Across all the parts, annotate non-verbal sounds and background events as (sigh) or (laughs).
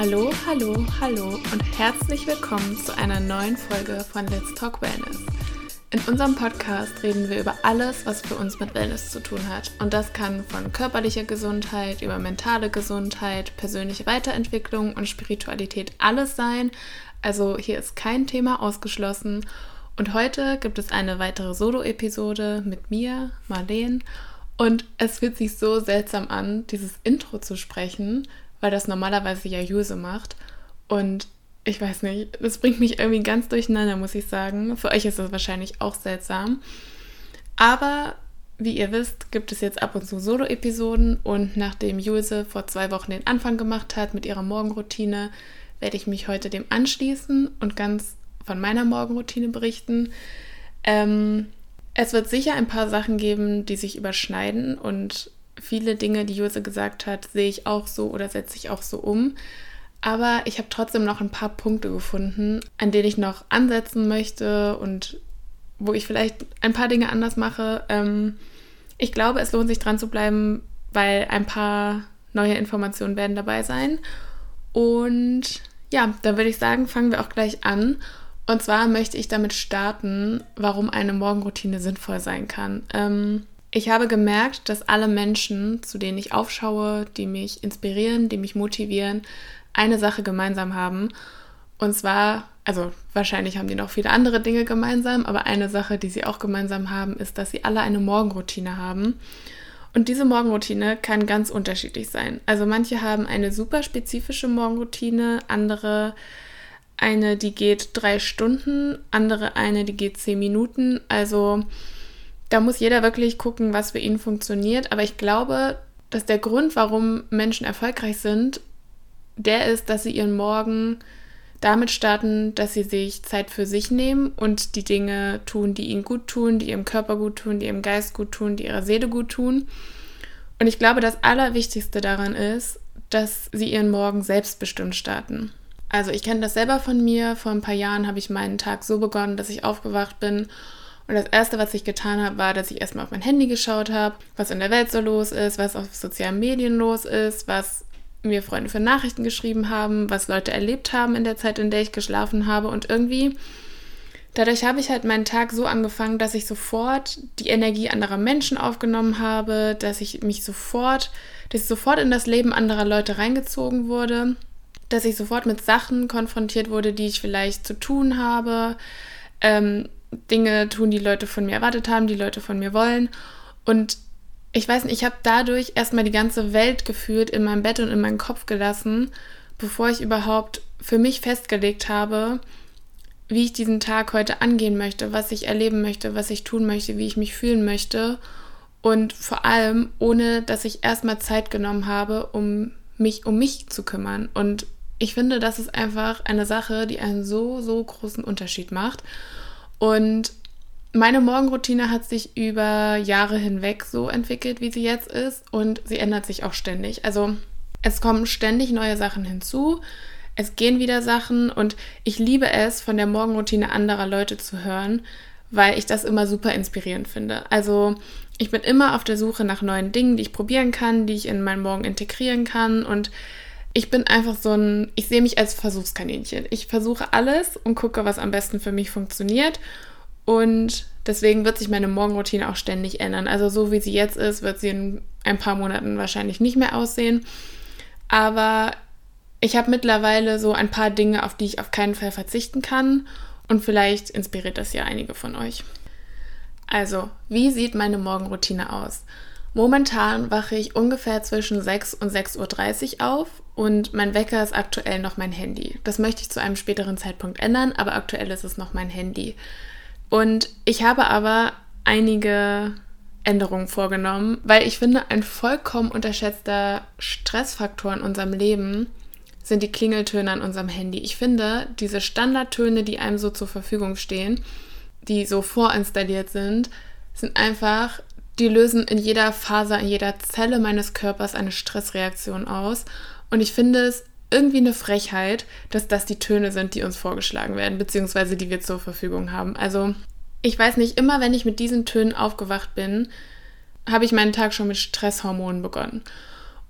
Hallo, hallo, hallo und herzlich willkommen zu einer neuen Folge von Let's Talk Wellness. In unserem Podcast reden wir über alles, was für uns mit Wellness zu tun hat. Und das kann von körperlicher Gesundheit über mentale Gesundheit, persönliche Weiterentwicklung und Spiritualität alles sein. Also hier ist kein Thema ausgeschlossen. Und heute gibt es eine weitere Solo-Episode mit mir, Marleen. Und es fühlt sich so seltsam an, dieses Intro zu sprechen, weil das normalerweise ja Juse macht. Und ich weiß nicht, das bringt mich irgendwie ganz durcheinander, muss ich sagen. Für euch ist das wahrscheinlich auch seltsam. Aber wie ihr wisst, gibt es jetzt ab und zu Solo-Episoden und nachdem Juse vor zwei Wochen den Anfang gemacht hat mit ihrer Morgenroutine, werde ich mich heute dem anschließen und ganz von meiner Morgenroutine berichten. Ähm, es wird sicher ein paar Sachen geben, die sich überschneiden und viele Dinge, die Jose gesagt hat, sehe ich auch so oder setze ich auch so um. Aber ich habe trotzdem noch ein paar Punkte gefunden, an denen ich noch ansetzen möchte und wo ich vielleicht ein paar Dinge anders mache. Ähm, ich glaube, es lohnt sich dran zu bleiben, weil ein paar neue Informationen werden dabei sein. Und ja, dann würde ich sagen, fangen wir auch gleich an. Und zwar möchte ich damit starten, warum eine Morgenroutine sinnvoll sein kann. Ähm, ich habe gemerkt, dass alle Menschen, zu denen ich aufschaue, die mich inspirieren, die mich motivieren, eine Sache gemeinsam haben. Und zwar, also wahrscheinlich haben die noch viele andere Dinge gemeinsam, aber eine Sache, die sie auch gemeinsam haben, ist, dass sie alle eine Morgenroutine haben. Und diese Morgenroutine kann ganz unterschiedlich sein. Also manche haben eine super spezifische Morgenroutine, andere eine, die geht drei Stunden, andere eine, die geht zehn Minuten. Also da muss jeder wirklich gucken, was für ihn funktioniert. Aber ich glaube, dass der Grund, warum Menschen erfolgreich sind, der ist, dass sie ihren Morgen damit starten, dass sie sich Zeit für sich nehmen und die Dinge tun, die ihnen gut tun, die ihrem Körper gut tun, die ihrem Geist gut tun, die ihrer Seele gut tun. Und ich glaube, das Allerwichtigste daran ist, dass sie ihren Morgen selbstbestimmt starten. Also ich kenne das selber von mir. Vor ein paar Jahren habe ich meinen Tag so begonnen, dass ich aufgewacht bin und das Erste, was ich getan habe, war, dass ich erstmal auf mein Handy geschaut habe, was in der Welt so los ist, was auf sozialen Medien los ist, was mir Freunde für Nachrichten geschrieben haben, was Leute erlebt haben in der Zeit, in der ich geschlafen habe. Und irgendwie, dadurch habe ich halt meinen Tag so angefangen, dass ich sofort die Energie anderer Menschen aufgenommen habe, dass ich mich sofort, dass ich sofort in das Leben anderer Leute reingezogen wurde, dass ich sofort mit Sachen konfrontiert wurde, die ich vielleicht zu tun habe, ähm, Dinge tun, die Leute von mir erwartet haben, die Leute von mir wollen. Und ich weiß nicht, ich habe dadurch erstmal die ganze Welt gefühlt in meinem Bett und in meinen Kopf gelassen, bevor ich überhaupt für mich festgelegt habe, wie ich diesen Tag heute angehen möchte, was ich erleben möchte, was ich tun möchte, wie ich mich fühlen möchte. Und vor allem, ohne dass ich erstmal Zeit genommen habe, um mich um mich zu kümmern. Und ich finde, das ist einfach eine Sache, die einen so, so großen Unterschied macht. Und meine Morgenroutine hat sich über Jahre hinweg so entwickelt, wie sie jetzt ist und sie ändert sich auch ständig. Also es kommen ständig neue Sachen hinzu, es gehen wieder Sachen und ich liebe es, von der Morgenroutine anderer Leute zu hören, weil ich das immer super inspirierend finde. Also ich bin immer auf der Suche nach neuen Dingen, die ich probieren kann, die ich in meinen Morgen integrieren kann und ich bin einfach so ein, ich sehe mich als Versuchskaninchen. Ich versuche alles und gucke, was am besten für mich funktioniert und deswegen wird sich meine Morgenroutine auch ständig ändern. Also so wie sie jetzt ist, wird sie in ein paar Monaten wahrscheinlich nicht mehr aussehen. Aber ich habe mittlerweile so ein paar Dinge, auf die ich auf keinen Fall verzichten kann. Und vielleicht inspiriert das ja einige von euch. Also, wie sieht meine Morgenroutine aus? Momentan wache ich ungefähr zwischen 6 und 6.30 Uhr auf und mein Wecker ist aktuell noch mein Handy. Das möchte ich zu einem späteren Zeitpunkt ändern, aber aktuell ist es noch mein Handy. Und ich habe aber einige Änderungen vorgenommen, weil ich finde, ein vollkommen unterschätzter Stressfaktor in unserem Leben sind die Klingeltöne an unserem Handy. Ich finde, diese Standardtöne, die einem so zur Verfügung stehen, die so vorinstalliert sind, sind einfach, die lösen in jeder Faser, in jeder Zelle meines Körpers eine Stressreaktion aus. Und ich finde es irgendwie eine Frechheit, dass das die Töne sind, die uns vorgeschlagen werden, beziehungsweise die wir zur Verfügung haben. Also, ich weiß nicht, immer wenn ich mit diesen Tönen aufgewacht bin, habe ich meinen Tag schon mit Stresshormonen begonnen.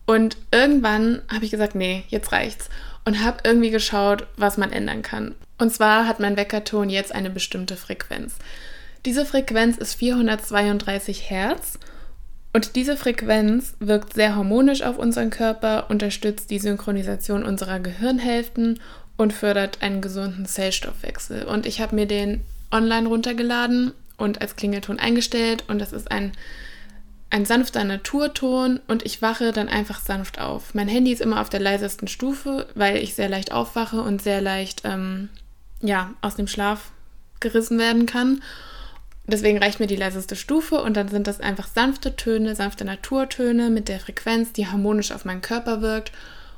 Und irgendwann habe ich gesagt, nee, jetzt reicht's. und habe irgendwie geschaut, was man ändern kann. Und zwar hat mein Weckerton jetzt eine bestimmte Frequenz. Diese Frequenz ist 432 Hertz und diese Frequenz wirkt sehr harmonisch auf unseren Körper, unterstützt die Synchronisation unserer Gehirnhälften und fördert einen gesunden Zellstoffwechsel. Und ich habe mir den online runtergeladen und als Klingelton eingestellt und das ist ein, ein sanfter Naturton und ich wache dann einfach sanft auf. Mein Handy ist immer auf der leisesten Stufe, weil ich sehr leicht aufwache und sehr leicht ähm, ja, aus dem Schlaf gerissen werden kann. Deswegen reicht mir die leiseste Stufe und dann sind das einfach sanfte Töne, sanfte Naturtöne mit der Frequenz, die harmonisch auf meinen Körper wirkt.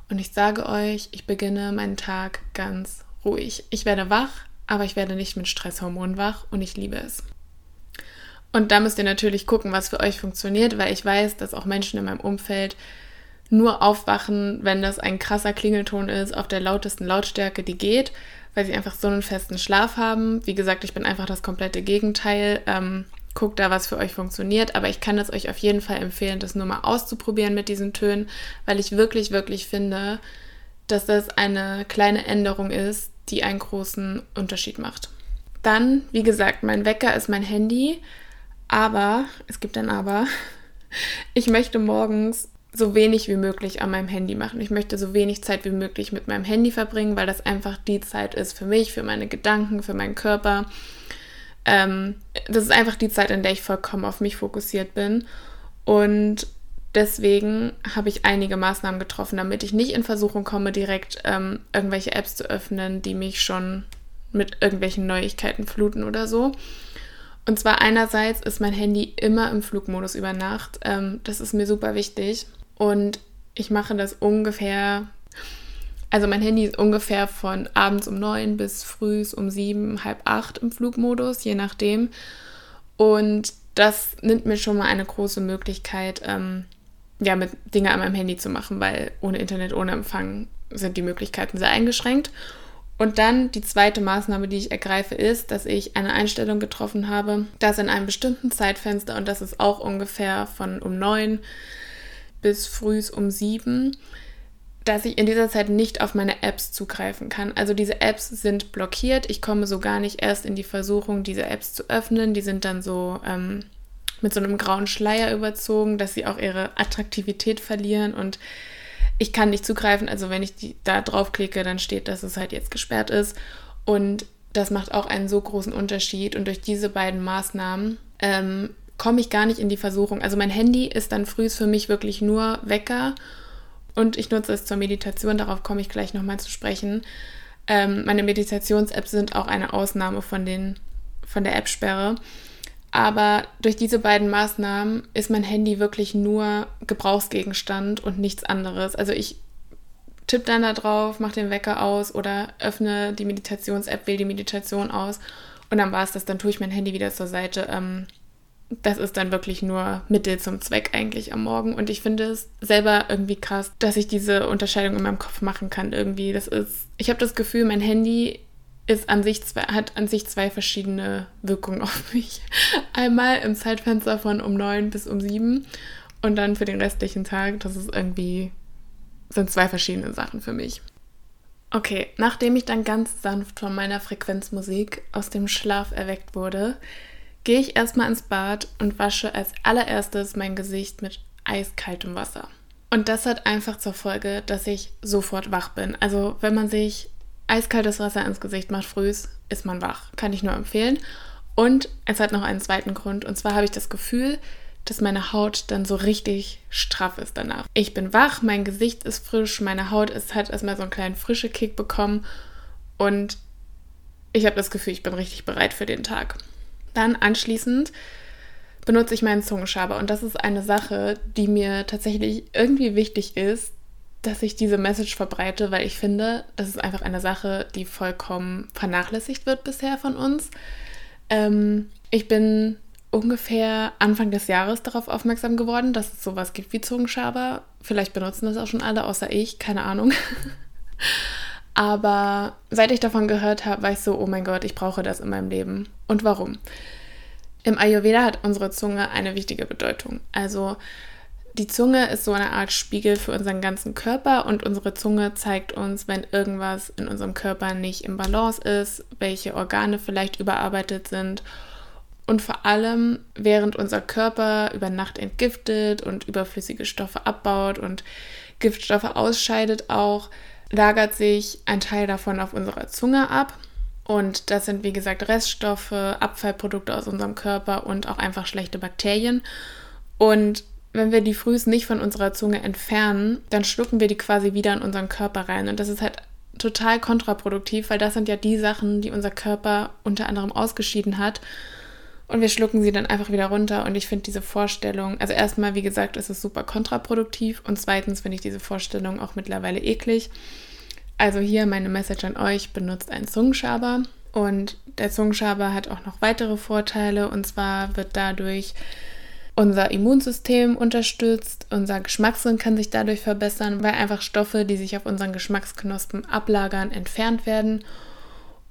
Und ich sage euch, ich beginne meinen Tag ganz ruhig. Ich werde wach, aber ich werde nicht mit Stresshormonen wach und ich liebe es. Und da müsst ihr natürlich gucken, was für euch funktioniert, weil ich weiß, dass auch Menschen in meinem Umfeld nur aufwachen, wenn das ein krasser Klingelton ist, auf der lautesten Lautstärke, die geht weil sie einfach so einen festen Schlaf haben. Wie gesagt, ich bin einfach das komplette Gegenteil. Ähm, guckt da, was für euch funktioniert. Aber ich kann es euch auf jeden Fall empfehlen, das nur mal auszuprobieren mit diesen Tönen, weil ich wirklich, wirklich finde, dass das eine kleine Änderung ist, die einen großen Unterschied macht. Dann, wie gesagt, mein Wecker ist mein Handy. Aber, es gibt ein Aber, (laughs) ich möchte morgens so wenig wie möglich an meinem Handy machen. Ich möchte so wenig Zeit wie möglich mit meinem Handy verbringen, weil das einfach die Zeit ist für mich, für meine Gedanken, für meinen Körper. Ähm, das ist einfach die Zeit, in der ich vollkommen auf mich fokussiert bin. Und deswegen habe ich einige Maßnahmen getroffen, damit ich nicht in Versuchung komme, direkt ähm, irgendwelche Apps zu öffnen, die mich schon mit irgendwelchen Neuigkeiten fluten oder so. Und zwar einerseits ist mein Handy immer im Flugmodus über Nacht. Ähm, das ist mir super wichtig. Und ich mache das ungefähr, also mein Handy ist ungefähr von abends um neun bis frühs um sieben, halb acht im Flugmodus, je nachdem. Und das nimmt mir schon mal eine große Möglichkeit, ähm, ja, mit Dinge an meinem Handy zu machen, weil ohne Internet, ohne Empfang sind die Möglichkeiten sehr eingeschränkt. Und dann die zweite Maßnahme, die ich ergreife, ist, dass ich eine Einstellung getroffen habe, dass in einem bestimmten Zeitfenster, und das ist auch ungefähr von um neun bis frühs um sieben, dass ich in dieser Zeit nicht auf meine Apps zugreifen kann. Also diese Apps sind blockiert. Ich komme so gar nicht erst in die Versuchung, diese Apps zu öffnen. Die sind dann so ähm, mit so einem grauen Schleier überzogen, dass sie auch ihre Attraktivität verlieren und ich kann nicht zugreifen. Also wenn ich die, da draufklicke, dann steht, dass es halt jetzt gesperrt ist. Und das macht auch einen so großen Unterschied. Und durch diese beiden Maßnahmen ähm, komme ich gar nicht in die Versuchung. Also mein Handy ist dann frühs für mich wirklich nur Wecker und ich nutze es zur Meditation, darauf komme ich gleich nochmal zu sprechen. Ähm, meine Meditations-Apps sind auch eine Ausnahme von, den, von der App-Sperre. Aber durch diese beiden Maßnahmen ist mein Handy wirklich nur Gebrauchsgegenstand und nichts anderes. Also ich tippe dann da drauf, mache den Wecker aus oder öffne die Meditations-App, wähle die Meditation aus und dann war es das. Dann tue ich mein Handy wieder zur Seite. Ähm, das ist dann wirklich nur Mittel zum Zweck eigentlich am Morgen. Und ich finde es selber irgendwie krass, dass ich diese Unterscheidung in meinem Kopf machen kann. Irgendwie, das ist. Ich habe das Gefühl, mein Handy ist an sich zwei, hat an sich zwei verschiedene Wirkungen auf mich. (laughs) Einmal im Zeitfenster von um neun bis um sieben und dann für den restlichen Tag. Das ist irgendwie sind zwei verschiedene Sachen für mich. Okay, nachdem ich dann ganz sanft von meiner Frequenzmusik aus dem Schlaf erweckt wurde, gehe ich erstmal ins Bad und wasche als allererstes mein Gesicht mit eiskaltem Wasser. Und das hat einfach zur Folge, dass ich sofort wach bin. Also wenn man sich eiskaltes Wasser ins Gesicht macht frühs, ist man wach. Kann ich nur empfehlen. Und es hat noch einen zweiten Grund. Und zwar habe ich das Gefühl, dass meine Haut dann so richtig straff ist danach. Ich bin wach, mein Gesicht ist frisch, meine Haut ist, hat erstmal so einen kleinen frische Kick bekommen und ich habe das Gefühl, ich bin richtig bereit für den Tag. Dann anschließend benutze ich meinen Zungenschaber und das ist eine Sache, die mir tatsächlich irgendwie wichtig ist, dass ich diese Message verbreite, weil ich finde, das ist einfach eine Sache, die vollkommen vernachlässigt wird bisher von uns. Ähm, ich bin ungefähr Anfang des Jahres darauf aufmerksam geworden, dass es sowas gibt wie Zungenschaber. Vielleicht benutzen das auch schon alle, außer ich, keine Ahnung. (laughs) Aber seit ich davon gehört habe, war ich so, oh mein Gott, ich brauche das in meinem Leben. Und warum? Im Ayurveda hat unsere Zunge eine wichtige Bedeutung. Also die Zunge ist so eine Art Spiegel für unseren ganzen Körper und unsere Zunge zeigt uns, wenn irgendwas in unserem Körper nicht im Balance ist, welche Organe vielleicht überarbeitet sind und vor allem, während unser Körper über Nacht entgiftet und überflüssige Stoffe abbaut und Giftstoffe ausscheidet auch, lagert sich ein Teil davon auf unserer Zunge ab. Und das sind, wie gesagt, Reststoffe, Abfallprodukte aus unserem Körper und auch einfach schlechte Bakterien. Und wenn wir die Frühs nicht von unserer Zunge entfernen, dann schlucken wir die quasi wieder in unseren Körper rein. Und das ist halt total kontraproduktiv, weil das sind ja die Sachen, die unser Körper unter anderem ausgeschieden hat. Und wir schlucken sie dann einfach wieder runter. Und ich finde diese Vorstellung, also erstmal, wie gesagt, ist es super kontraproduktiv. Und zweitens finde ich diese Vorstellung auch mittlerweile eklig. Also hier meine Message an euch, benutzt einen Zungenschaber. Und der Zungenschaber hat auch noch weitere Vorteile. Und zwar wird dadurch unser Immunsystem unterstützt, unser Geschmackssinn kann sich dadurch verbessern, weil einfach Stoffe, die sich auf unseren Geschmacksknospen ablagern, entfernt werden.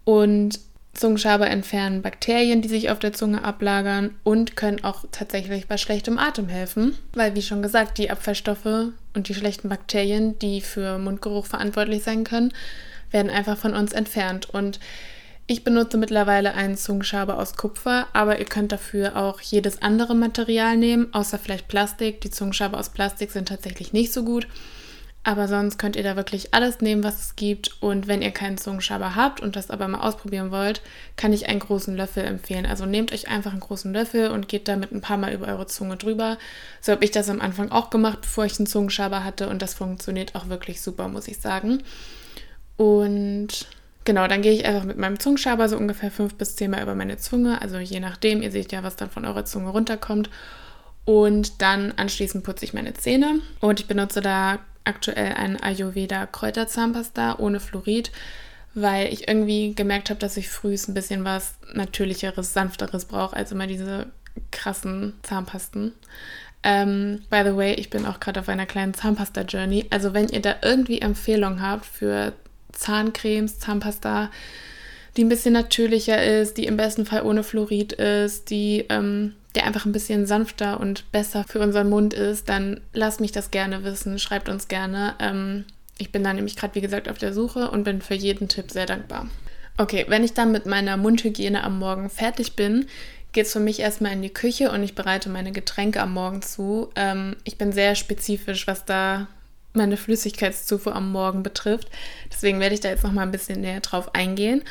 Und Zungenschaber entfernen Bakterien, die sich auf der Zunge ablagern und können auch tatsächlich bei schlechtem Atem helfen, weil wie schon gesagt, die Abfallstoffe und die schlechten Bakterien, die für Mundgeruch verantwortlich sein können, werden einfach von uns entfernt und ich benutze mittlerweile einen Zungenschaber aus Kupfer, aber ihr könnt dafür auch jedes andere Material nehmen, außer vielleicht Plastik. Die Zungenschaber aus Plastik sind tatsächlich nicht so gut. Aber sonst könnt ihr da wirklich alles nehmen, was es gibt. Und wenn ihr keinen Zungenschaber habt und das aber mal ausprobieren wollt, kann ich einen großen Löffel empfehlen. Also nehmt euch einfach einen großen Löffel und geht damit ein paar Mal über eure Zunge drüber. So habe ich das am Anfang auch gemacht, bevor ich einen Zungenschaber hatte. Und das funktioniert auch wirklich super, muss ich sagen. Und Genau, dann gehe ich einfach mit meinem Zungenschaber so ungefähr fünf bis zehn Mal über meine Zunge. Also je nachdem, ihr seht ja, was dann von eurer Zunge runterkommt. Und dann anschließend putze ich meine Zähne. Und ich benutze da aktuell ein Ayurveda Kräuterzahnpasta ohne Fluorid, weil ich irgendwie gemerkt habe, dass ich frühst ein bisschen was Natürlicheres, Sanfteres brauche, als immer diese krassen Zahnpasten. Ähm, by the way, ich bin auch gerade auf einer kleinen Zahnpasta-Journey. Also wenn ihr da irgendwie Empfehlungen habt für Zahncremes, Zahnpasta, die ein bisschen natürlicher ist, die im besten Fall ohne Fluorid ist, die ähm, der einfach ein bisschen sanfter und besser für unseren Mund ist, dann lasst mich das gerne wissen, schreibt uns gerne. Ähm, ich bin da nämlich gerade, wie gesagt, auf der Suche und bin für jeden Tipp sehr dankbar. Okay, wenn ich dann mit meiner Mundhygiene am Morgen fertig bin, geht es für mich erstmal in die Küche und ich bereite meine Getränke am Morgen zu. Ähm, ich bin sehr spezifisch, was da meine Flüssigkeitszufuhr am Morgen betrifft. Deswegen werde ich da jetzt noch mal ein bisschen näher drauf eingehen.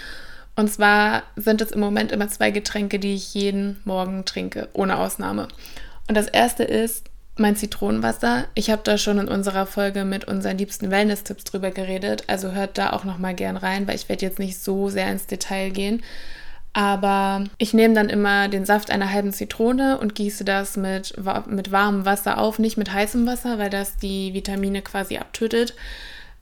Und zwar sind es im Moment immer zwei Getränke, die ich jeden Morgen trinke, ohne Ausnahme. Und das erste ist mein Zitronenwasser. Ich habe da schon in unserer Folge mit unseren liebsten Wellness-Tipps drüber geredet, also hört da auch noch mal gern rein, weil ich werde jetzt nicht so sehr ins Detail gehen. Aber ich nehme dann immer den Saft einer halben Zitrone und gieße das mit, mit warmem Wasser auf, nicht mit heißem Wasser, weil das die Vitamine quasi abtötet.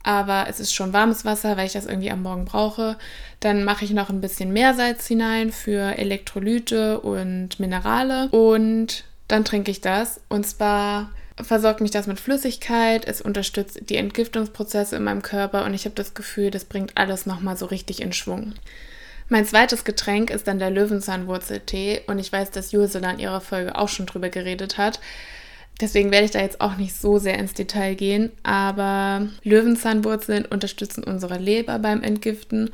Aber es ist schon warmes Wasser, weil ich das irgendwie am Morgen brauche. Dann mache ich noch ein bisschen Meersalz hinein für Elektrolyte und Minerale. Und dann trinke ich das. Und zwar versorgt mich das mit Flüssigkeit, es unterstützt die Entgiftungsprozesse in meinem Körper und ich habe das Gefühl, das bringt alles nochmal so richtig in Schwung. Mein zweites Getränk ist dann der Löwenzahnwurzeltee und ich weiß, dass Ursula in ihrer Folge auch schon drüber geredet hat. Deswegen werde ich da jetzt auch nicht so sehr ins Detail gehen, aber Löwenzahnwurzeln unterstützen unsere Leber beim Entgiften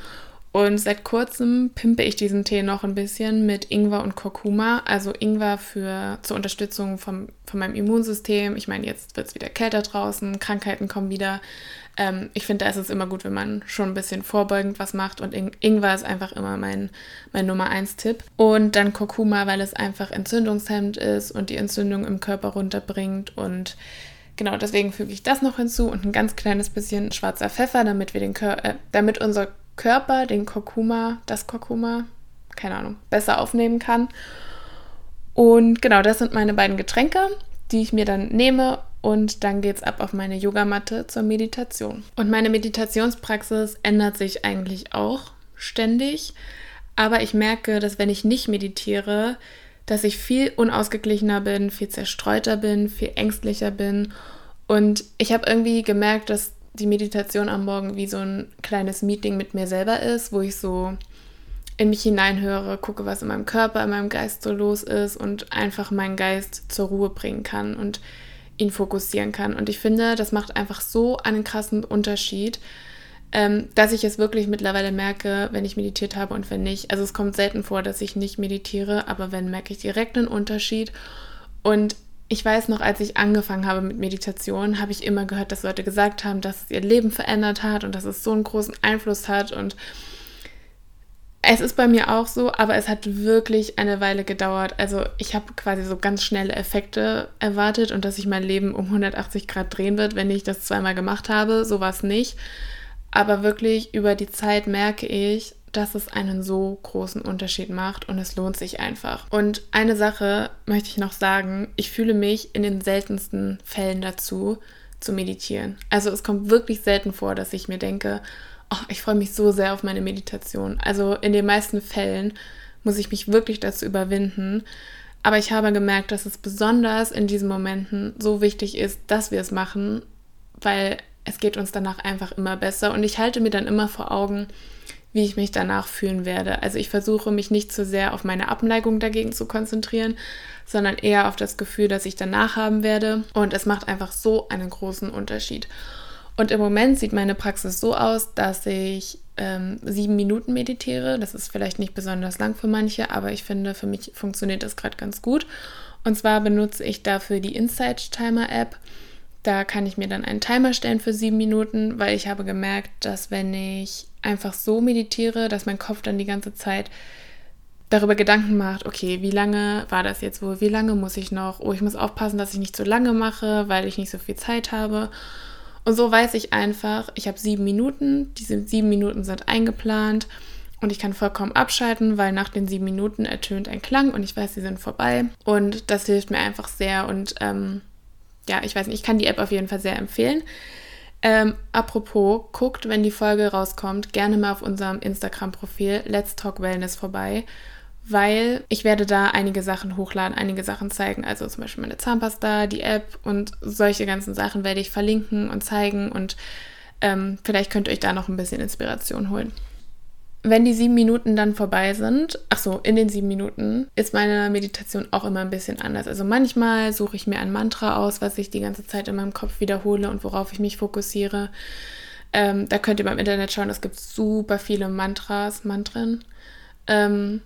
und seit kurzem pimpe ich diesen Tee noch ein bisschen mit Ingwer und Kurkuma. Also Ingwer für zur Unterstützung vom, von meinem Immunsystem. Ich meine, jetzt wird es wieder kälter draußen, Krankheiten kommen wieder. Ähm, ich finde, da ist es immer gut, wenn man schon ein bisschen vorbeugend was macht und In Ingwer ist einfach immer mein, mein Nummer 1 Tipp. Und dann Kurkuma, weil es einfach entzündungshemmend ist und die Entzündung im Körper runterbringt und Genau, deswegen füge ich das noch hinzu und ein ganz kleines bisschen schwarzer Pfeffer, damit wir den Kör äh, damit unser Körper den Kurkuma, das Kurkuma, keine Ahnung, besser aufnehmen kann. Und genau, das sind meine beiden Getränke, die ich mir dann nehme und dann geht es ab auf meine Yogamatte zur Meditation. Und meine Meditationspraxis ändert sich eigentlich auch ständig. Aber ich merke, dass wenn ich nicht meditiere, dass ich viel unausgeglichener bin, viel zerstreuter bin, viel ängstlicher bin. Und ich habe irgendwie gemerkt, dass die Meditation am Morgen wie so ein kleines Meeting mit mir selber ist, wo ich so in mich hineinhöre, gucke, was in meinem Körper, in meinem Geist so los ist und einfach meinen Geist zur Ruhe bringen kann. Und ihn fokussieren kann. Und ich finde, das macht einfach so einen krassen Unterschied, ähm, dass ich es wirklich mittlerweile merke, wenn ich meditiert habe und wenn nicht. Also es kommt selten vor, dass ich nicht meditiere, aber wenn merke ich direkt einen Unterschied. Und ich weiß noch, als ich angefangen habe mit Meditation, habe ich immer gehört, dass Leute gesagt haben, dass es ihr Leben verändert hat und dass es so einen großen Einfluss hat. Und es ist bei mir auch so, aber es hat wirklich eine Weile gedauert. Also ich habe quasi so ganz schnelle Effekte erwartet und dass sich mein Leben um 180 Grad drehen wird, wenn ich das zweimal gemacht habe. So war es nicht. Aber wirklich über die Zeit merke ich, dass es einen so großen Unterschied macht und es lohnt sich einfach. Und eine Sache möchte ich noch sagen, ich fühle mich in den seltensten Fällen dazu, zu meditieren. Also es kommt wirklich selten vor, dass ich mir denke, oh, ich freue mich so sehr auf meine Meditation. Also in den meisten Fällen muss ich mich wirklich dazu überwinden. Aber ich habe gemerkt, dass es besonders in diesen Momenten so wichtig ist, dass wir es machen, weil es geht uns danach einfach immer besser. Und ich halte mir dann immer vor Augen, wie ich mich danach fühlen werde. Also ich versuche mich nicht zu sehr auf meine Abneigung dagegen zu konzentrieren, sondern eher auf das Gefühl, das ich danach haben werde. Und es macht einfach so einen großen Unterschied. Und im Moment sieht meine Praxis so aus, dass ich ähm, sieben Minuten meditiere. Das ist vielleicht nicht besonders lang für manche, aber ich finde, für mich funktioniert das gerade ganz gut. Und zwar benutze ich dafür die Insight Timer App. Da kann ich mir dann einen Timer stellen für sieben Minuten, weil ich habe gemerkt, dass wenn ich einfach so meditiere, dass mein Kopf dann die ganze Zeit darüber Gedanken macht, okay, wie lange war das jetzt wohl, wie lange muss ich noch, oh, ich muss aufpassen, dass ich nicht zu lange mache, weil ich nicht so viel Zeit habe. Und so weiß ich einfach, ich habe sieben Minuten, diese sieben Minuten sind eingeplant und ich kann vollkommen abschalten, weil nach den sieben Minuten ertönt ein Klang und ich weiß, sie sind vorbei. Und das hilft mir einfach sehr und ähm, ja, ich weiß nicht, ich kann die App auf jeden Fall sehr empfehlen. Ähm, apropos, guckt, wenn die Folge rauskommt, gerne mal auf unserem Instagram-Profil Let's Talk Wellness vorbei, weil ich werde da einige Sachen hochladen, einige Sachen zeigen. Also zum Beispiel meine Zahnpasta, die App und solche ganzen Sachen werde ich verlinken und zeigen und ähm, vielleicht könnt ihr euch da noch ein bisschen Inspiration holen wenn die sieben Minuten dann vorbei sind, ach so, in den sieben Minuten ist meine Meditation auch immer ein bisschen anders. Also manchmal suche ich mir ein Mantra aus, was ich die ganze Zeit in meinem Kopf wiederhole und worauf ich mich fokussiere. Ähm, da könnt ihr beim Internet schauen, es gibt super viele Mantras, Mantren. Ähm,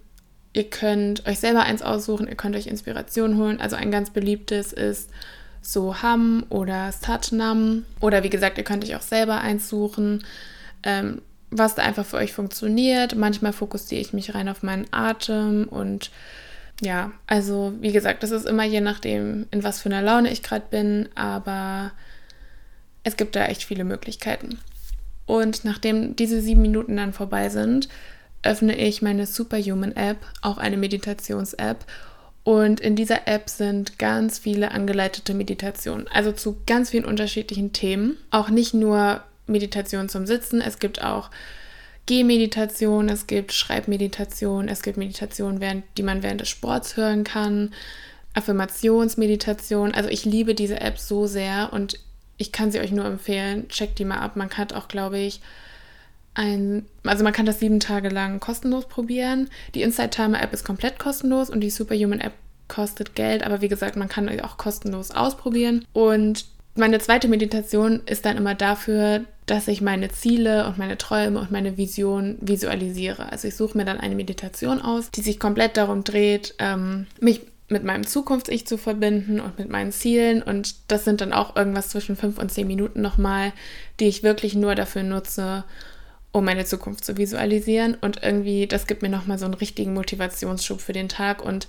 ihr könnt euch selber eins aussuchen, ihr könnt euch Inspiration holen. Also ein ganz beliebtes ist Soham oder Satnam. Oder wie gesagt, ihr könnt euch auch selber eins suchen. Ähm, was da einfach für euch funktioniert. Manchmal fokussiere ich mich rein auf meinen Atem und ja, also wie gesagt, das ist immer je nachdem, in was für einer Laune ich gerade bin, aber es gibt da echt viele Möglichkeiten. Und nachdem diese sieben Minuten dann vorbei sind, öffne ich meine Superhuman App, auch eine Meditations-App. Und in dieser App sind ganz viele angeleitete Meditationen, also zu ganz vielen unterschiedlichen Themen. Auch nicht nur Meditation zum Sitzen, es gibt auch Gehmeditation, es gibt Schreibmeditation, es gibt Meditation, während, die man während des Sports hören kann, Affirmationsmeditation. Also ich liebe diese App so sehr und ich kann sie euch nur empfehlen. Checkt die mal ab. Man kann auch, glaube ich, ein, also man kann das sieben Tage lang kostenlos probieren. Die Inside Timer App ist komplett kostenlos und die Superhuman App kostet Geld, aber wie gesagt, man kann auch kostenlos ausprobieren. Und meine zweite Meditation ist dann immer dafür, dass ich meine Ziele und meine Träume und meine Vision visualisiere. Also ich suche mir dann eine Meditation aus, die sich komplett darum dreht, ähm, mich mit meinem Zukunfts-Ich zu verbinden und mit meinen Zielen. Und das sind dann auch irgendwas zwischen fünf und zehn Minuten nochmal, die ich wirklich nur dafür nutze, um meine Zukunft zu visualisieren. Und irgendwie, das gibt mir nochmal so einen richtigen Motivationsschub für den Tag. Und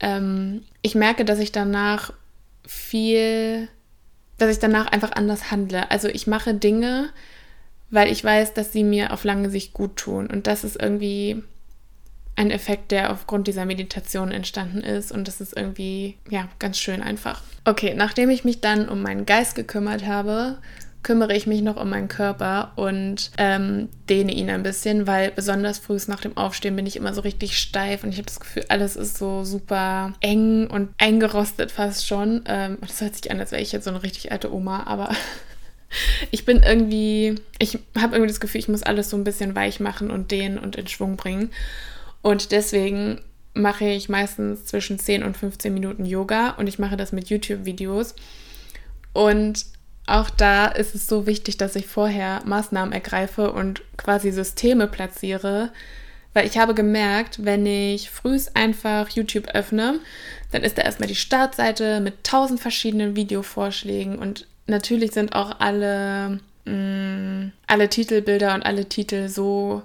ähm, ich merke, dass ich danach viel dass ich danach einfach anders handle. Also ich mache Dinge, weil ich weiß, dass sie mir auf lange Sicht gut tun. Und das ist irgendwie ein Effekt, der aufgrund dieser Meditation entstanden ist. Und das ist irgendwie, ja, ganz schön einfach. Okay, nachdem ich mich dann um meinen Geist gekümmert habe, kümmere ich mich noch um meinen Körper und ähm, dehne ihn ein bisschen, weil besonders früh nach dem Aufstehen bin ich immer so richtig steif und ich habe das Gefühl, alles ist so super eng und eingerostet fast schon. Ähm, das hört sich an, als wäre ich jetzt so eine richtig alte Oma, aber (laughs) ich bin irgendwie, ich habe irgendwie das Gefühl, ich muss alles so ein bisschen weich machen und dehnen und in Schwung bringen. Und deswegen mache ich meistens zwischen 10 und 15 Minuten Yoga und ich mache das mit YouTube-Videos. Und auch da ist es so wichtig, dass ich vorher Maßnahmen ergreife und quasi Systeme platziere, weil ich habe gemerkt, wenn ich frühs einfach YouTube öffne, dann ist da erstmal die Startseite mit tausend verschiedenen Videovorschlägen und natürlich sind auch alle, mh, mm, alle Titelbilder und alle Titel so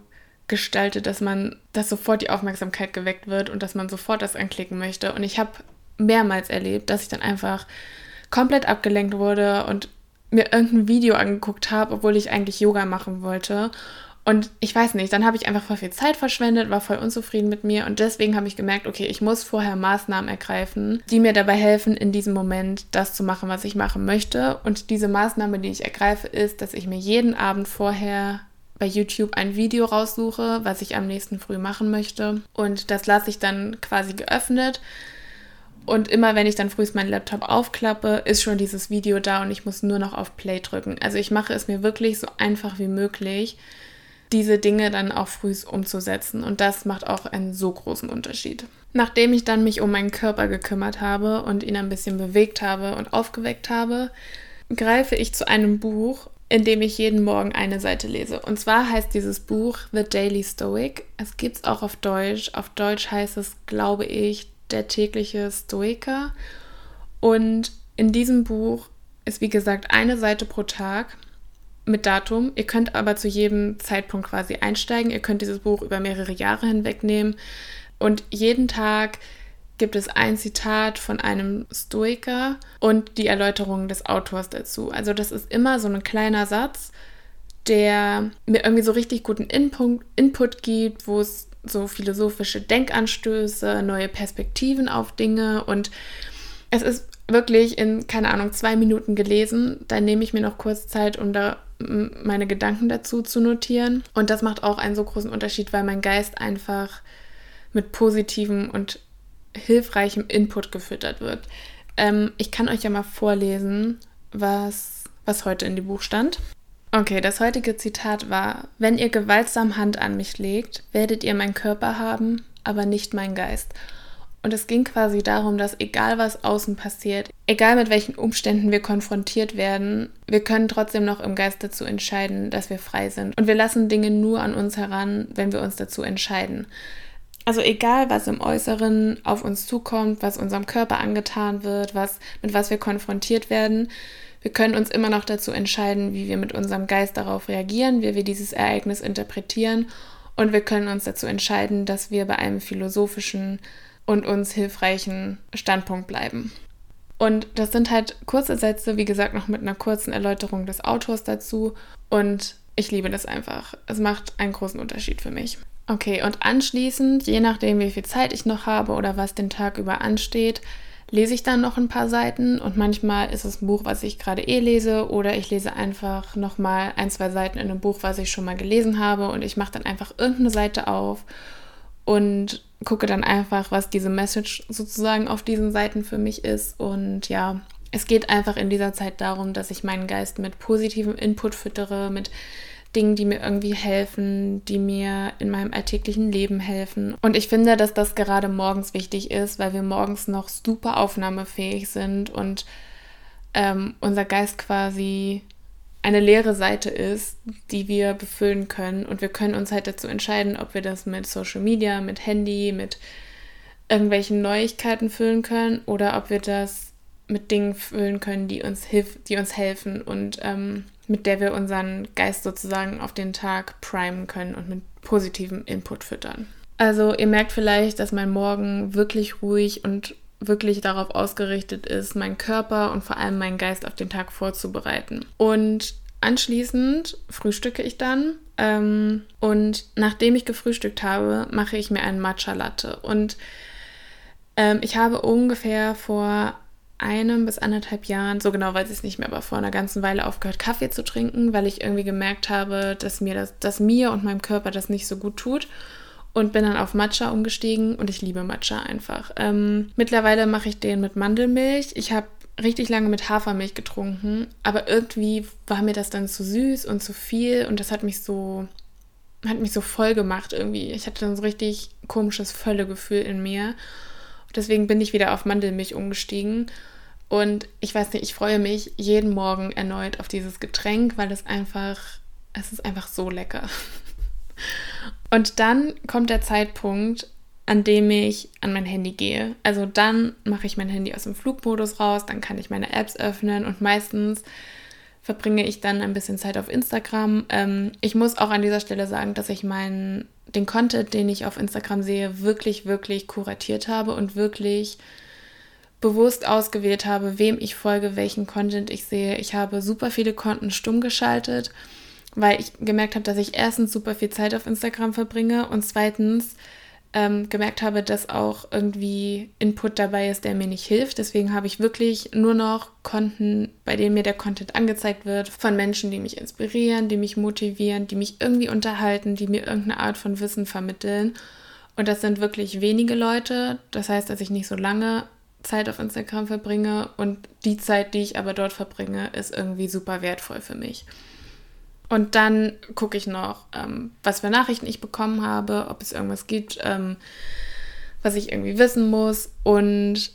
gestaltet, dass man, dass sofort die Aufmerksamkeit geweckt wird und dass man sofort das anklicken möchte. Und ich habe mehrmals erlebt, dass ich dann einfach komplett abgelenkt wurde und mir irgendein Video angeguckt habe, obwohl ich eigentlich Yoga machen wollte. Und ich weiß nicht, dann habe ich einfach voll viel Zeit verschwendet, war voll unzufrieden mit mir und deswegen habe ich gemerkt, okay, ich muss vorher Maßnahmen ergreifen, die mir dabei helfen, in diesem Moment das zu machen, was ich machen möchte. Und diese Maßnahme, die ich ergreife, ist, dass ich mir jeden Abend vorher bei YouTube ein Video raussuche, was ich am nächsten Früh machen möchte. Und das lasse ich dann quasi geöffnet. Und immer wenn ich dann frühst meinen Laptop aufklappe, ist schon dieses Video da und ich muss nur noch auf Play drücken. Also ich mache es mir wirklich so einfach wie möglich diese Dinge dann auch früh umzusetzen. Und das macht auch einen so großen Unterschied. Nachdem ich dann mich um meinen Körper gekümmert habe und ihn ein bisschen bewegt habe und aufgeweckt habe, greife ich zu einem Buch, in dem ich jeden Morgen eine Seite lese. Und zwar heißt dieses Buch The Daily Stoic. Es gibt es auch auf Deutsch. Auf Deutsch heißt es, glaube ich, der tägliche Stoiker. Und in diesem Buch ist, wie gesagt, eine Seite pro Tag mit Datum. Ihr könnt aber zu jedem Zeitpunkt quasi einsteigen. Ihr könnt dieses Buch über mehrere Jahre hinweg nehmen und jeden Tag gibt es ein Zitat von einem Stoiker und die Erläuterung des Autors dazu. Also das ist immer so ein kleiner Satz, der mir irgendwie so richtig guten Input, Input gibt, wo es so philosophische Denkanstöße, neue Perspektiven auf Dinge und es ist wirklich in, keine Ahnung, zwei Minuten gelesen. Dann nehme ich mir noch kurz Zeit, um da meine Gedanken dazu zu notieren. Und das macht auch einen so großen Unterschied, weil mein Geist einfach mit positivem und hilfreichem Input gefüttert wird. Ähm, ich kann euch ja mal vorlesen, was, was heute in dem Buch stand. Okay, das heutige Zitat war, wenn ihr gewaltsam Hand an mich legt, werdet ihr meinen Körper haben, aber nicht meinen Geist. Und es ging quasi darum, dass egal was außen passiert, egal mit welchen Umständen wir konfrontiert werden, wir können trotzdem noch im Geist dazu entscheiden, dass wir frei sind. Und wir lassen Dinge nur an uns heran, wenn wir uns dazu entscheiden. Also egal, was im Äußeren auf uns zukommt, was unserem Körper angetan wird, was, mit was wir konfrontiert werden, wir können uns immer noch dazu entscheiden, wie wir mit unserem Geist darauf reagieren, wie wir dieses Ereignis interpretieren. Und wir können uns dazu entscheiden, dass wir bei einem philosophischen und uns hilfreichen Standpunkt bleiben. Und das sind halt kurze Sätze, wie gesagt, noch mit einer kurzen Erläuterung des Autors dazu. Und ich liebe das einfach. Es macht einen großen Unterschied für mich. Okay, und anschließend, je nachdem, wie viel Zeit ich noch habe oder was den Tag über ansteht, lese ich dann noch ein paar Seiten und manchmal ist es ein Buch, was ich gerade eh lese oder ich lese einfach nochmal ein, zwei Seiten in einem Buch, was ich schon mal gelesen habe und ich mache dann einfach irgendeine Seite auf und gucke dann einfach, was diese Message sozusagen auf diesen Seiten für mich ist. Und ja, es geht einfach in dieser Zeit darum, dass ich meinen Geist mit positivem Input füttere, mit Dingen, die mir irgendwie helfen, die mir in meinem alltäglichen Leben helfen. Und ich finde, dass das gerade morgens wichtig ist, weil wir morgens noch super aufnahmefähig sind und ähm, unser Geist quasi eine leere Seite ist, die wir befüllen können. Und wir können uns halt dazu entscheiden, ob wir das mit Social Media, mit Handy, mit irgendwelchen Neuigkeiten füllen können oder ob wir das mit Dingen füllen können, die uns, hilf die uns helfen und ähm, mit der wir unseren Geist sozusagen auf den Tag primen können und mit positivem Input füttern. Also ihr merkt vielleicht, dass mein Morgen wirklich ruhig und wirklich darauf ausgerichtet ist, meinen Körper und vor allem meinen Geist auf den Tag vorzubereiten. Und anschließend frühstücke ich dann. Ähm, und nachdem ich gefrühstückt habe, mache ich mir einen Matcha Latte. Und ähm, ich habe ungefähr vor einem bis anderthalb Jahren, so genau weiß ich es nicht mehr, aber vor einer ganzen Weile aufgehört, Kaffee zu trinken, weil ich irgendwie gemerkt habe, dass mir das, dass mir und meinem Körper das nicht so gut tut. Und bin dann auf Matcha umgestiegen und ich liebe Matcha einfach. Ähm, mittlerweile mache ich den mit Mandelmilch. Ich habe richtig lange mit Hafermilch getrunken, aber irgendwie war mir das dann zu süß und zu viel und das hat mich so hat mich so voll gemacht irgendwie. Ich hatte dann so richtig komisches Völlegefühl in mir. Deswegen bin ich wieder auf Mandelmilch umgestiegen Und ich weiß nicht, ich freue mich jeden Morgen erneut auf dieses Getränk, weil es einfach, es ist einfach so lecker. (laughs) Und dann kommt der Zeitpunkt, an dem ich an mein Handy gehe. Also dann mache ich mein Handy aus dem Flugmodus raus, dann kann ich meine Apps öffnen und meistens verbringe ich dann ein bisschen Zeit auf Instagram. Ähm, ich muss auch an dieser Stelle sagen, dass ich meinen den Content, den ich auf Instagram sehe, wirklich, wirklich kuratiert habe und wirklich bewusst ausgewählt habe, wem ich folge, welchen Content ich sehe. Ich habe super viele Konten stumm geschaltet, weil ich gemerkt habe, dass ich erstens super viel Zeit auf Instagram verbringe und zweitens ähm, gemerkt habe, dass auch irgendwie Input dabei ist, der mir nicht hilft. Deswegen habe ich wirklich nur noch Konten, bei denen mir der Content angezeigt wird, von Menschen, die mich inspirieren, die mich motivieren, die mich irgendwie unterhalten, die mir irgendeine Art von Wissen vermitteln. Und das sind wirklich wenige Leute. Das heißt, dass ich nicht so lange Zeit auf Instagram verbringe und die Zeit, die ich aber dort verbringe, ist irgendwie super wertvoll für mich. Und dann gucke ich noch, ähm, was für Nachrichten ich bekommen habe, ob es irgendwas gibt, ähm, was ich irgendwie wissen muss. Und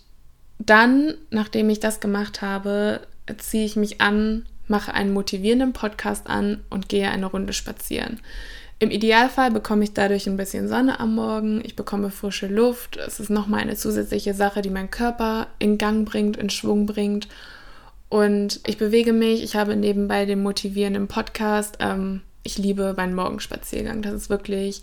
dann, nachdem ich das gemacht habe, ziehe ich mich an, mache einen motivierenden Podcast an und gehe eine Runde spazieren. Im Idealfall bekomme ich dadurch ein bisschen Sonne am Morgen, ich bekomme frische Luft. Es ist nochmal eine zusätzliche Sache, die meinen Körper in Gang bringt, in Schwung bringt. Und ich bewege mich, ich habe nebenbei den motivierenden Podcast. Ähm, ich liebe meinen Morgenspaziergang. Das ist wirklich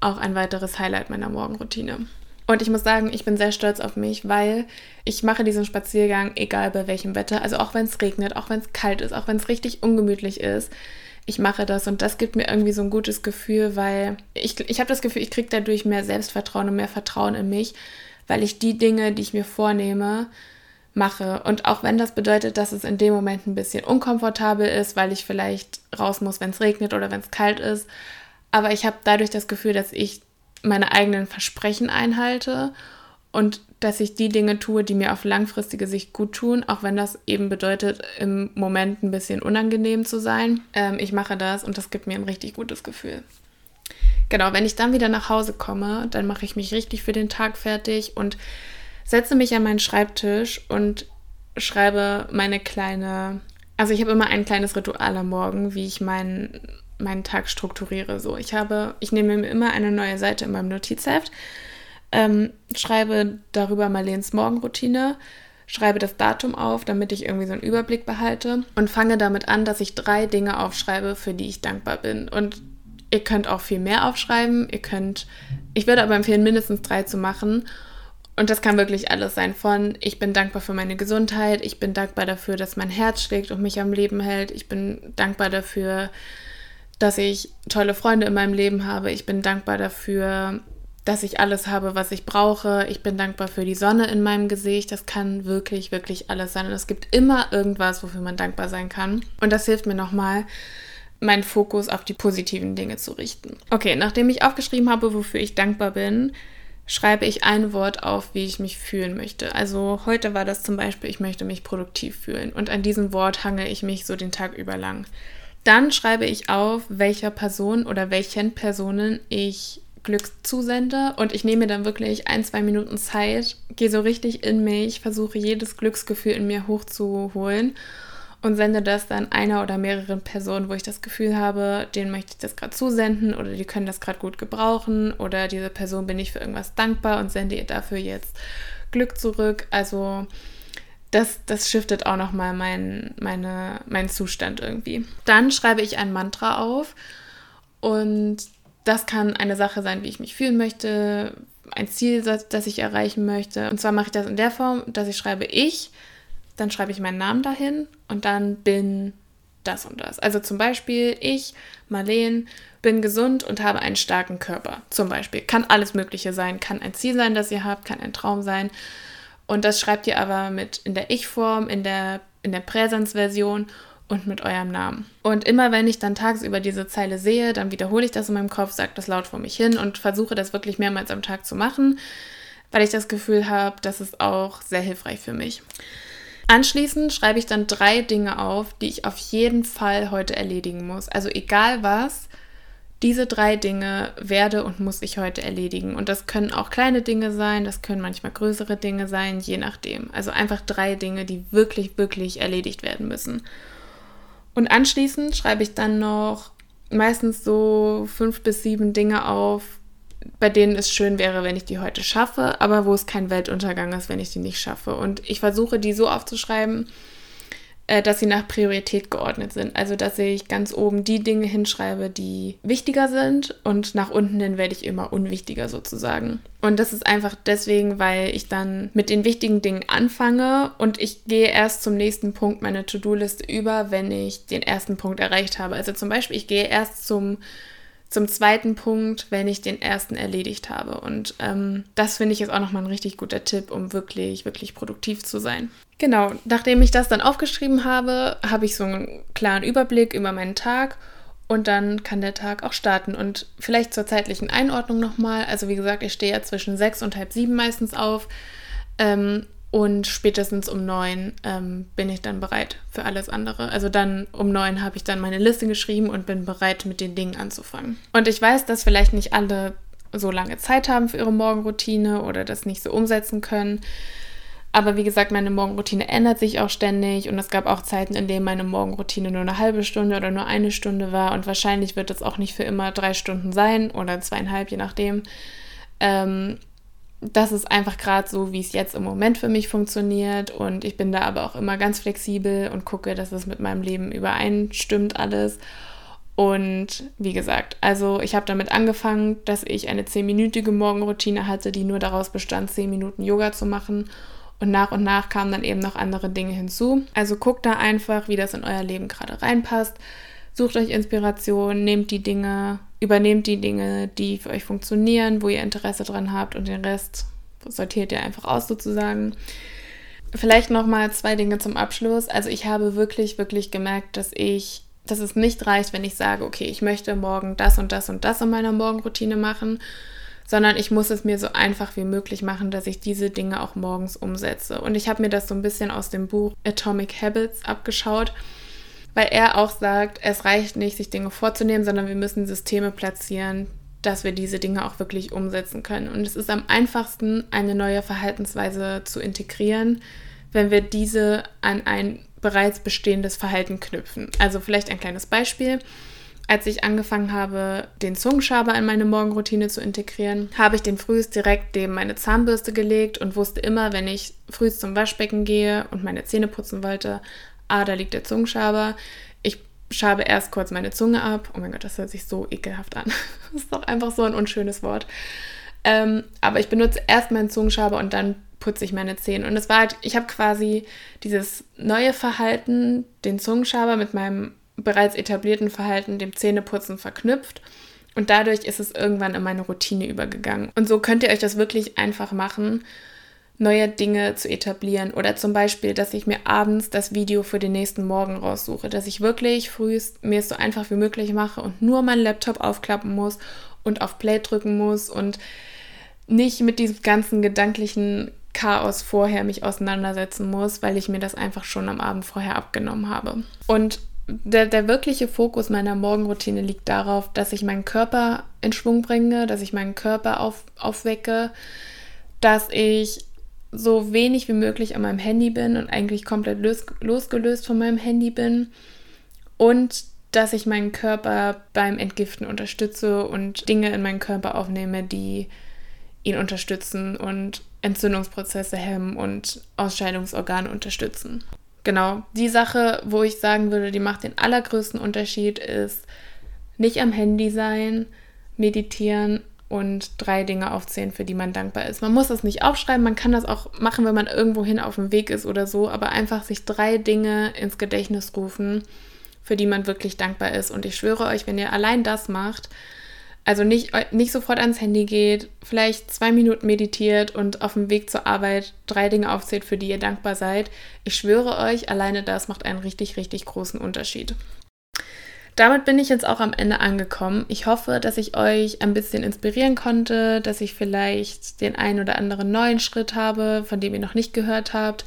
auch ein weiteres Highlight meiner Morgenroutine. Und ich muss sagen, ich bin sehr stolz auf mich, weil ich mache diesen Spaziergang, egal bei welchem Wetter, also auch wenn es regnet, auch wenn es kalt ist, auch wenn es richtig ungemütlich ist. Ich mache das und das gibt mir irgendwie so ein gutes Gefühl, weil ich, ich habe das Gefühl, ich kriege dadurch mehr Selbstvertrauen und mehr Vertrauen in mich, weil ich die Dinge, die ich mir vornehme, mache. Und auch wenn das bedeutet, dass es in dem Moment ein bisschen unkomfortabel ist, weil ich vielleicht raus muss, wenn es regnet oder wenn es kalt ist. Aber ich habe dadurch das Gefühl, dass ich meine eigenen Versprechen einhalte und dass ich die Dinge tue, die mir auf langfristige Sicht gut tun, auch wenn das eben bedeutet, im Moment ein bisschen unangenehm zu sein. Ähm, ich mache das und das gibt mir ein richtig gutes Gefühl. Genau, wenn ich dann wieder nach Hause komme, dann mache ich mich richtig für den Tag fertig und setze mich an meinen Schreibtisch und schreibe meine kleine, also ich habe immer ein kleines Ritual am Morgen, wie ich meinen meinen Tag strukturiere. So, ich habe, ich nehme mir immer eine neue Seite in meinem Notizheft, ähm, schreibe darüber Marleens Morgenroutine, schreibe das Datum auf, damit ich irgendwie so einen Überblick behalte und fange damit an, dass ich drei Dinge aufschreibe, für die ich dankbar bin. Und ihr könnt auch viel mehr aufschreiben. Ihr könnt, ich würde aber empfehlen, mindestens drei zu machen. Und das kann wirklich alles sein von, ich bin dankbar für meine Gesundheit, ich bin dankbar dafür, dass mein Herz schlägt und mich am Leben hält, ich bin dankbar dafür, dass ich tolle Freunde in meinem Leben habe, ich bin dankbar dafür, dass ich alles habe, was ich brauche, ich bin dankbar für die Sonne in meinem Gesicht, das kann wirklich, wirklich alles sein. Und es gibt immer irgendwas, wofür man dankbar sein kann. Und das hilft mir nochmal, meinen Fokus auf die positiven Dinge zu richten. Okay, nachdem ich aufgeschrieben habe, wofür ich dankbar bin, schreibe ich ein Wort auf, wie ich mich fühlen möchte. Also heute war das zum Beispiel, ich möchte mich produktiv fühlen. Und an diesem Wort hange ich mich so den Tag über lang. Dann schreibe ich auf, welcher Person oder welchen Personen ich Glück zusende und ich nehme dann wirklich ein, zwei Minuten Zeit, gehe so richtig in mich, versuche jedes Glücksgefühl in mir hochzuholen und sende das dann einer oder mehreren Personen, wo ich das Gefühl habe, denen möchte ich das gerade zusenden oder die können das gerade gut gebrauchen oder diese Person bin ich für irgendwas dankbar und sende ihr dafür jetzt Glück zurück. Also das, das shiftet auch nochmal mein, meine, meinen Zustand irgendwie. Dann schreibe ich ein Mantra auf und das kann eine Sache sein, wie ich mich fühlen möchte, ein Ziel, das, ich erreichen möchte. Und zwar mache ich das in der Form, dass ich schreibe ich dann schreibe ich meinen Namen dahin und dann bin das und das. Also zum Beispiel ich, Marleen, bin gesund und habe einen starken Körper. Zum Beispiel. Kann alles Mögliche sein. Kann ein Ziel sein, das ihr habt, kann ein Traum sein. Und das schreibt ihr aber mit in der Ich-Form, in der, in der Präsenzversion und mit eurem Namen. Und immer wenn ich dann tagsüber diese Zeile sehe, dann wiederhole ich das in meinem Kopf, sage das laut vor mich hin und versuche das wirklich mehrmals am Tag zu machen, weil ich das Gefühl habe, das ist auch sehr hilfreich für mich. Anschließend schreibe ich dann drei Dinge auf, die ich auf jeden Fall heute erledigen muss. Also egal was, diese drei Dinge werde und muss ich heute erledigen. Und das können auch kleine Dinge sein, das können manchmal größere Dinge sein, je nachdem. Also einfach drei Dinge, die wirklich, wirklich erledigt werden müssen. Und anschließend schreibe ich dann noch meistens so fünf bis sieben Dinge auf, bei denen es schön wäre, wenn ich die heute schaffe, aber wo es kein Weltuntergang ist, wenn ich die nicht schaffe. Und ich versuche, die so aufzuschreiben, dass sie nach Priorität geordnet sind. Also, dass ich ganz oben die Dinge hinschreibe, die wichtiger sind und nach unten hin werde ich immer unwichtiger sozusagen. Und das ist einfach deswegen, weil ich dann mit den wichtigen Dingen anfange und ich gehe erst zum nächsten Punkt meine To-Do-Liste über, wenn ich den ersten Punkt erreicht habe. Also zum Beispiel, ich gehe erst zum zum zweiten Punkt, wenn ich den ersten erledigt habe. Und ähm, das finde ich ist auch nochmal ein richtig guter Tipp, um wirklich, wirklich produktiv zu sein. Genau, nachdem ich das dann aufgeschrieben habe, habe ich so einen klaren Überblick über meinen Tag und dann kann der Tag auch starten. Und vielleicht zur zeitlichen Einordnung nochmal. Also wie gesagt, ich stehe ja zwischen sechs und halb sieben meistens auf. Ähm, und spätestens um neun ähm, bin ich dann bereit für alles andere. Also dann um neun habe ich dann meine Liste geschrieben und bin bereit, mit den Dingen anzufangen. Und ich weiß, dass vielleicht nicht alle so lange Zeit haben für ihre Morgenroutine oder das nicht so umsetzen können. Aber wie gesagt, meine Morgenroutine ändert sich auch ständig und es gab auch Zeiten, in denen meine Morgenroutine nur eine halbe Stunde oder nur eine Stunde war und wahrscheinlich wird es auch nicht für immer drei Stunden sein oder zweieinhalb, je nachdem. Ähm, das ist einfach gerade so, wie es jetzt im Moment für mich funktioniert. Und ich bin da aber auch immer ganz flexibel und gucke, dass es mit meinem Leben übereinstimmt alles. Und wie gesagt, also ich habe damit angefangen, dass ich eine zehnminütige Morgenroutine hatte, die nur daraus bestand, zehn Minuten Yoga zu machen. Und nach und nach kamen dann eben noch andere Dinge hinzu. Also guckt da einfach, wie das in euer Leben gerade reinpasst. Sucht euch Inspiration, nehmt die Dinge, übernehmt die Dinge, die für euch funktionieren, wo ihr Interesse dran habt und den Rest sortiert ihr einfach aus sozusagen. Vielleicht noch mal zwei Dinge zum Abschluss. Also ich habe wirklich, wirklich gemerkt, dass ich, dass es nicht reicht, wenn ich sage, okay, ich möchte morgen das und das und das in meiner Morgenroutine machen, sondern ich muss es mir so einfach wie möglich machen, dass ich diese Dinge auch morgens umsetze. Und ich habe mir das so ein bisschen aus dem Buch Atomic Habits abgeschaut weil er auch sagt, es reicht nicht, sich Dinge vorzunehmen, sondern wir müssen Systeme platzieren, dass wir diese Dinge auch wirklich umsetzen können. Und es ist am einfachsten, eine neue Verhaltensweise zu integrieren, wenn wir diese an ein bereits bestehendes Verhalten knüpfen. Also vielleicht ein kleines Beispiel. Als ich angefangen habe, den Zungenschaber in meine Morgenroutine zu integrieren, habe ich den frühest direkt neben meine Zahnbürste gelegt und wusste immer, wenn ich frühest zum Waschbecken gehe und meine Zähne putzen wollte, ah, da liegt der Zungenschaber. Ich schabe erst kurz meine Zunge ab. Oh mein Gott, das hört sich so ekelhaft an. (laughs) das ist doch einfach so ein unschönes Wort. Ähm, aber ich benutze erst meinen Zungenschaber und dann putze ich meine Zähne. Und es war halt, ich habe quasi dieses neue Verhalten, den Zungenschaber mit meinem bereits etablierten Verhalten, dem Zähneputzen verknüpft. Und dadurch ist es irgendwann in meine Routine übergegangen. Und so könnt ihr euch das wirklich einfach machen neue Dinge zu etablieren. Oder zum Beispiel, dass ich mir abends das Video für den nächsten Morgen raussuche. Dass ich wirklich frühest mir es so einfach wie möglich mache und nur meinen Laptop aufklappen muss und auf Play drücken muss und nicht mit diesem ganzen gedanklichen Chaos vorher mich auseinandersetzen muss, weil ich mir das einfach schon am Abend vorher abgenommen habe. Und der, der wirkliche Fokus meiner Morgenroutine liegt darauf, dass ich meinen Körper in Schwung bringe, dass ich meinen Körper auf, aufwecke, dass ich so wenig wie möglich an meinem Handy bin und eigentlich komplett los, losgelöst von meinem Handy bin und dass ich meinen Körper beim Entgiften unterstütze und Dinge in meinen Körper aufnehme, die ihn unterstützen und Entzündungsprozesse hemmen und Ausscheidungsorgane unterstützen. Genau, die Sache, wo ich sagen würde, die macht den allergrößten Unterschied, ist nicht am Handy sein, meditieren und drei Dinge aufzählen, für die man dankbar ist. Man muss das nicht aufschreiben, man kann das auch machen, wenn man irgendwohin auf dem Weg ist oder so, aber einfach sich drei Dinge ins Gedächtnis rufen, für die man wirklich dankbar ist. Und ich schwöre euch, wenn ihr allein das macht, also nicht, nicht sofort ans Handy geht, vielleicht zwei Minuten meditiert und auf dem Weg zur Arbeit drei Dinge aufzählt, für die ihr dankbar seid, ich schwöre euch, alleine das macht einen richtig, richtig großen Unterschied. Damit bin ich jetzt auch am Ende angekommen. Ich hoffe, dass ich euch ein bisschen inspirieren konnte, dass ich vielleicht den einen oder anderen neuen Schritt habe, von dem ihr noch nicht gehört habt.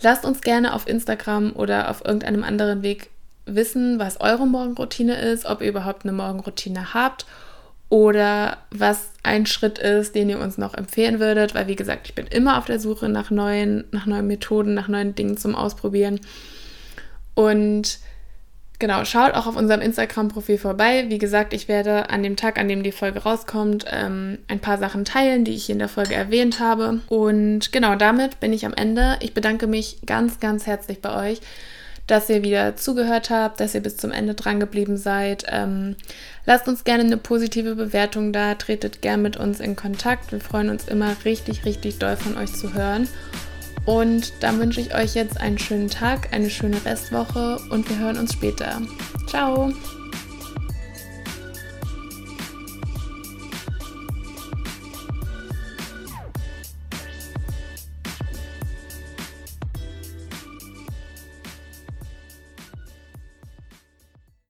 Lasst uns gerne auf Instagram oder auf irgendeinem anderen Weg wissen, was eure Morgenroutine ist, ob ihr überhaupt eine Morgenroutine habt oder was ein Schritt ist, den ihr uns noch empfehlen würdet, weil wie gesagt, ich bin immer auf der Suche nach neuen, nach neuen Methoden, nach neuen Dingen zum Ausprobieren. Und genau, schaut auch auf unserem Instagram-Profil vorbei. Wie gesagt, ich werde an dem Tag, an dem die Folge rauskommt, ähm, ein paar Sachen teilen, die ich in der Folge erwähnt habe. Und genau, damit bin ich am Ende. Ich bedanke mich ganz, ganz herzlich bei euch dass ihr wieder zugehört habt, dass ihr bis zum Ende dran geblieben seid. Ähm, lasst uns gerne eine positive Bewertung da, tretet gerne mit uns in Kontakt. Wir freuen uns immer richtig, richtig doll von euch zu hören. Und dann wünsche ich euch jetzt einen schönen Tag, eine schöne Restwoche und wir hören uns später. Ciao!